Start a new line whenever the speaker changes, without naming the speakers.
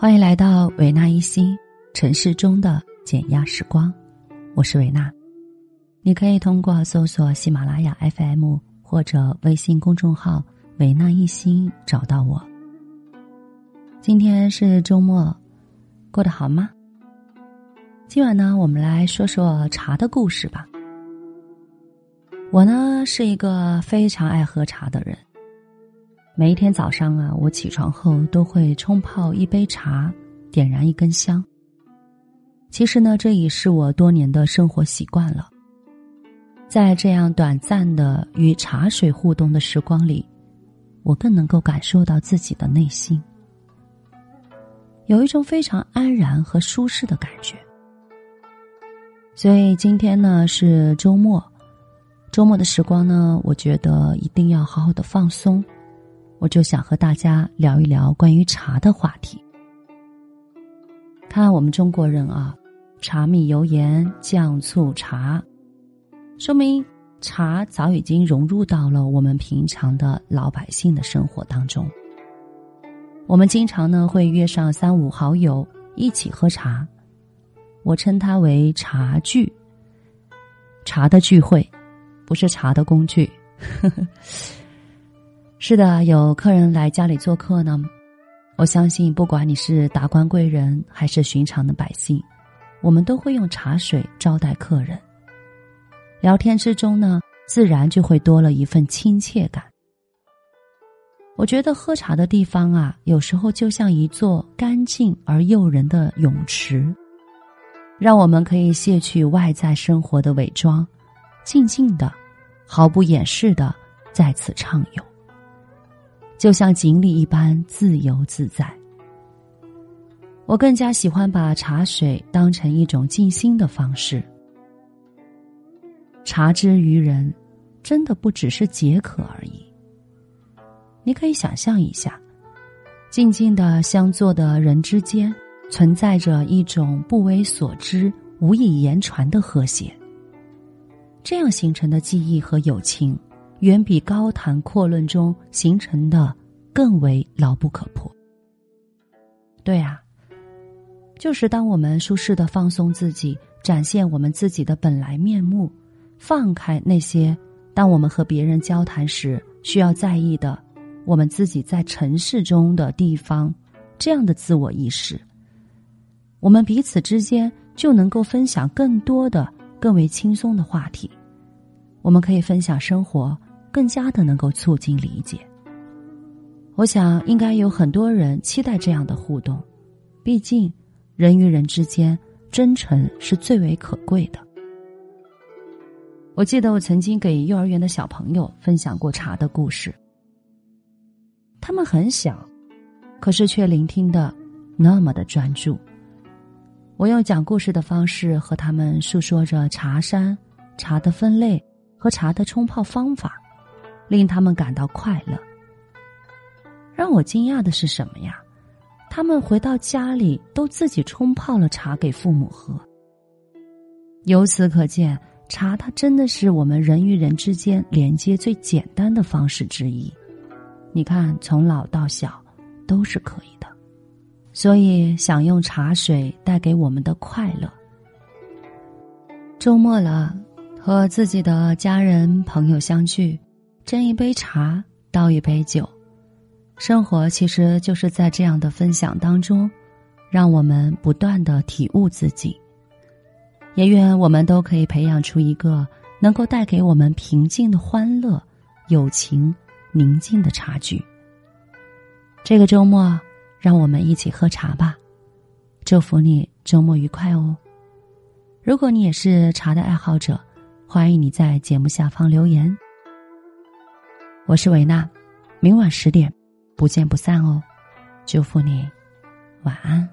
欢迎来到维纳一心城市中的减压时光，我是维纳。你可以通过搜索喜马拉雅 FM 或者微信公众号“维纳一心”找到我。今天是周末，过得好吗？今晚呢，我们来说说茶的故事吧。我呢是一个非常爱喝茶的人。每一天早上啊，我起床后都会冲泡一杯茶，点燃一根香。其实呢，这已是我多年的生活习惯了。在这样短暂的与茶水互动的时光里，我更能够感受到自己的内心，有一种非常安然和舒适的感觉。所以今天呢是周末，周末的时光呢，我觉得一定要好好的放松。我就想和大家聊一聊关于茶的话题。看我们中国人啊，茶米油盐酱醋茶，说明茶早已经融入到了我们平常的老百姓的生活当中。我们经常呢会约上三五好友一起喝茶，我称它为茶聚。茶的聚会，不是茶的工具。是的，有客人来家里做客呢。我相信，不管你是达官贵人还是寻常的百姓，我们都会用茶水招待客人。聊天之中呢，自然就会多了一份亲切感。我觉得喝茶的地方啊，有时候就像一座干净而诱人的泳池，让我们可以卸去外在生活的伪装，静静的、毫不掩饰的在此畅游。就像锦鲤一般自由自在。我更加喜欢把茶水当成一种静心的方式。茶之于人，真的不只是解渴而已。你可以想象一下，静静的相坐的人之间，存在着一种不为所知、无以言传的和谐。这样形成的记忆和友情。远比高谈阔论中形成的更为牢不可破。对啊，就是当我们舒适的放松自己，展现我们自己的本来面目，放开那些当我们和别人交谈时需要在意的，我们自己在城市中的地方，这样的自我意识，我们彼此之间就能够分享更多的、更为轻松的话题。我们可以分享生活。更加的能够促进理解。我想，应该有很多人期待这样的互动，毕竟人与人之间真诚是最为可贵的。我记得我曾经给幼儿园的小朋友分享过茶的故事，他们很小，可是却聆听的那么的专注。我用讲故事的方式和他们诉说着茶山、茶的分类和茶的冲泡方法。令他们感到快乐。让我惊讶的是什么呀？他们回到家里都自己冲泡了茶给父母喝。由此可见，茶它真的是我们人与人之间连接最简单的方式之一。你看，从老到小都是可以的。所以，享用茶水带给我们的快乐。周末了，和自己的家人朋友相聚。斟一杯茶，倒一杯酒，生活其实就是在这样的分享当中，让我们不断的体悟自己。也愿我们都可以培养出一个能够带给我们平静的欢乐、友情、宁静的茶具。这个周末，让我们一起喝茶吧，祝福你周末愉快哦。如果你也是茶的爱好者，欢迎你在节目下方留言。我是维娜，明晚十点，不见不散哦！祝福你，晚安。